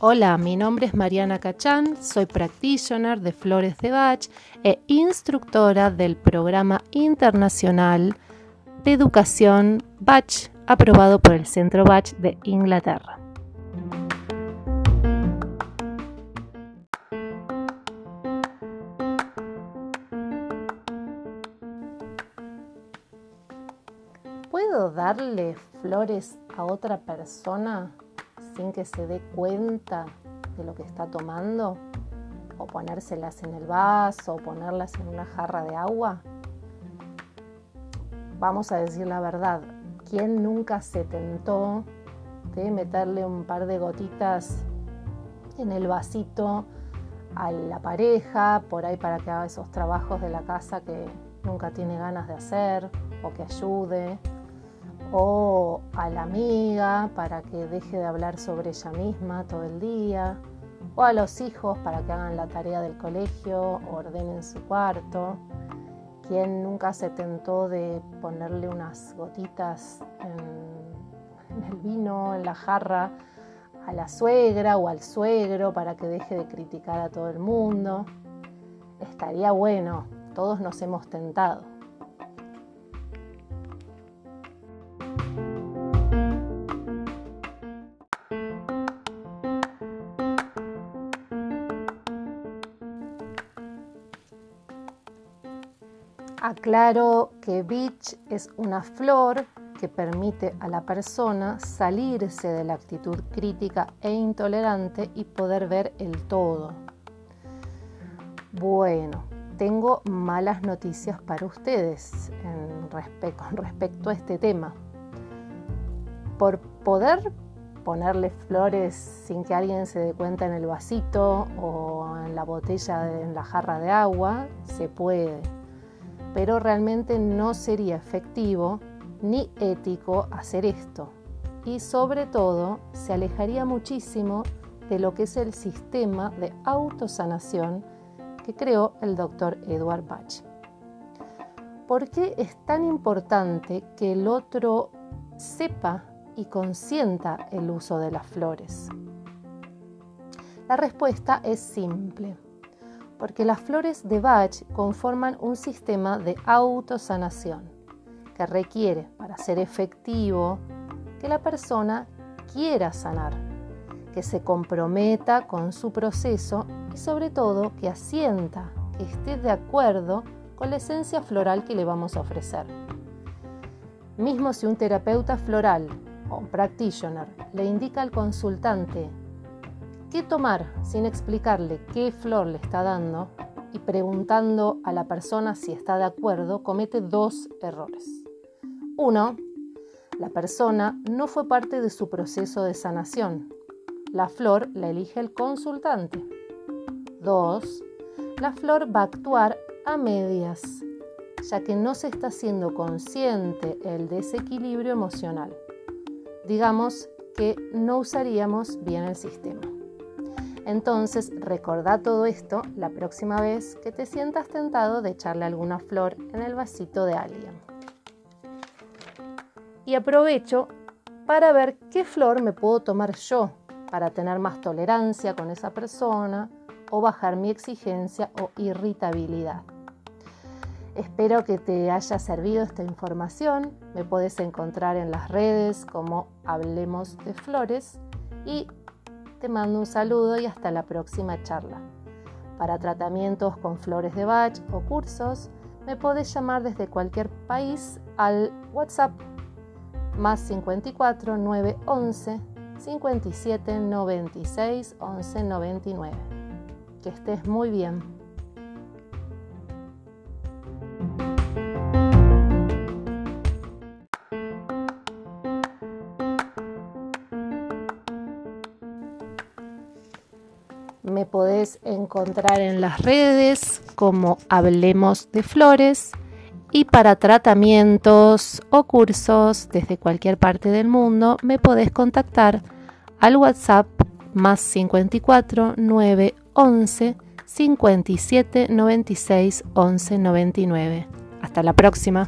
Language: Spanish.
Hola, mi nombre es Mariana Cachán, soy practitioner de Flores de Bach e instructora del programa internacional de educación Bach aprobado por el Centro Bach de Inglaterra. ¿Puedo darle flores a otra persona sin que se dé cuenta de lo que está tomando? ¿O ponérselas en el vaso o ponerlas en una jarra de agua? Vamos a decir la verdad, ¿quién nunca se tentó de meterle un par de gotitas en el vasito a la pareja, por ahí para que haga esos trabajos de la casa que nunca tiene ganas de hacer o que ayude? O a la amiga para que deje de hablar sobre ella misma todo el día, o a los hijos para que hagan la tarea del colegio ordenen su cuarto. ¿Quién nunca se tentó de ponerle unas gotitas en, en el vino, en la jarra, a la suegra o al suegro para que deje de criticar a todo el mundo? Estaría bueno, todos nos hemos tentado. Aclaro que Beach es una flor que permite a la persona salirse de la actitud crítica e intolerante y poder ver el todo. Bueno, tengo malas noticias para ustedes con respecto a este tema. Por poder ponerle flores sin que alguien se dé cuenta en el vasito o en la botella, en la jarra de agua, se puede pero realmente no sería efectivo ni ético hacer esto. Y sobre todo se alejaría muchísimo de lo que es el sistema de autosanación que creó el doctor Edward Bach. ¿Por qué es tan importante que el otro sepa y consienta el uso de las flores? La respuesta es simple porque las flores de Bach conforman un sistema de autosanación que requiere, para ser efectivo, que la persona quiera sanar, que se comprometa con su proceso y sobre todo que asienta, que esté de acuerdo con la esencia floral que le vamos a ofrecer. Mismo si un terapeuta floral o un practitioner le indica al consultante qué tomar sin explicarle qué flor le está dando y preguntando a la persona si está de acuerdo, comete dos errores. Uno, la persona no fue parte de su proceso de sanación. La flor la elige el consultante. Dos, la flor va a actuar a medias, ya que no se está siendo consciente el desequilibrio emocional. Digamos que no usaríamos bien el sistema. Entonces, recordá todo esto la próxima vez que te sientas tentado de echarle alguna flor en el vasito de alguien. Y aprovecho para ver qué flor me puedo tomar yo para tener más tolerancia con esa persona o bajar mi exigencia o irritabilidad. Espero que te haya servido esta información. Me puedes encontrar en las redes como Hablemos de Flores y te mando un saludo y hasta la próxima charla. Para tratamientos con flores de Bach o cursos, me podés llamar desde cualquier país al WhatsApp más 54 911 57 96 11 99. Que estés muy bien. Me podés encontrar en las redes como Hablemos de Flores y para tratamientos o cursos desde cualquier parte del mundo me podés contactar al WhatsApp más 54 9 11 57 96 11 99. Hasta la próxima.